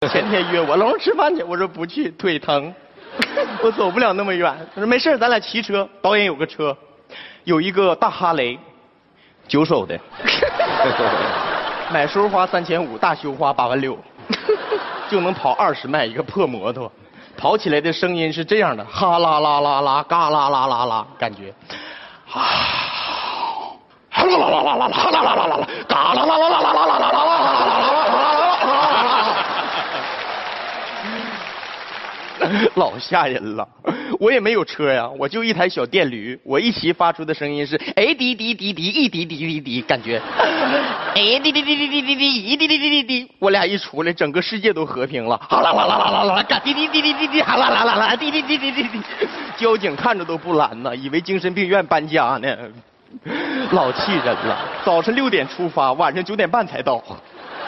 前天约我，老师吃饭去，我说不去，腿疼，我走不了那么远。他说没事，咱俩骑车。导演有个车，有一个大哈雷，九手的，买时候花三千五，大修花八万六，就能跑二十迈，一个破摩托，跑起来的声音是这样的，哈啦啦啦啦，嘎啦啦啦啦，感觉，啊，哈啦啦啦啦啦，哈啦啦啦啦啦，嘎啦啦啦啦啦啦啦啦啦啦啦啦。老吓人了，我也没有车呀，我就一台小电驴，我一骑发出的声音是哎滴滴滴滴一滴滴滴滴，感觉 哎滴滴滴滴滴滴滴一滴滴滴滴滴，我俩一出来，整个世界都和平了，哈啦啦啦啦啦啦，嘎滴滴滴滴滴滴，哈啦啦啦啦，滴滴滴滴滴滴，交警看着都不拦呢，以为精神病院搬家呢，老气人了。早晨六点出发，晚上九点半才到。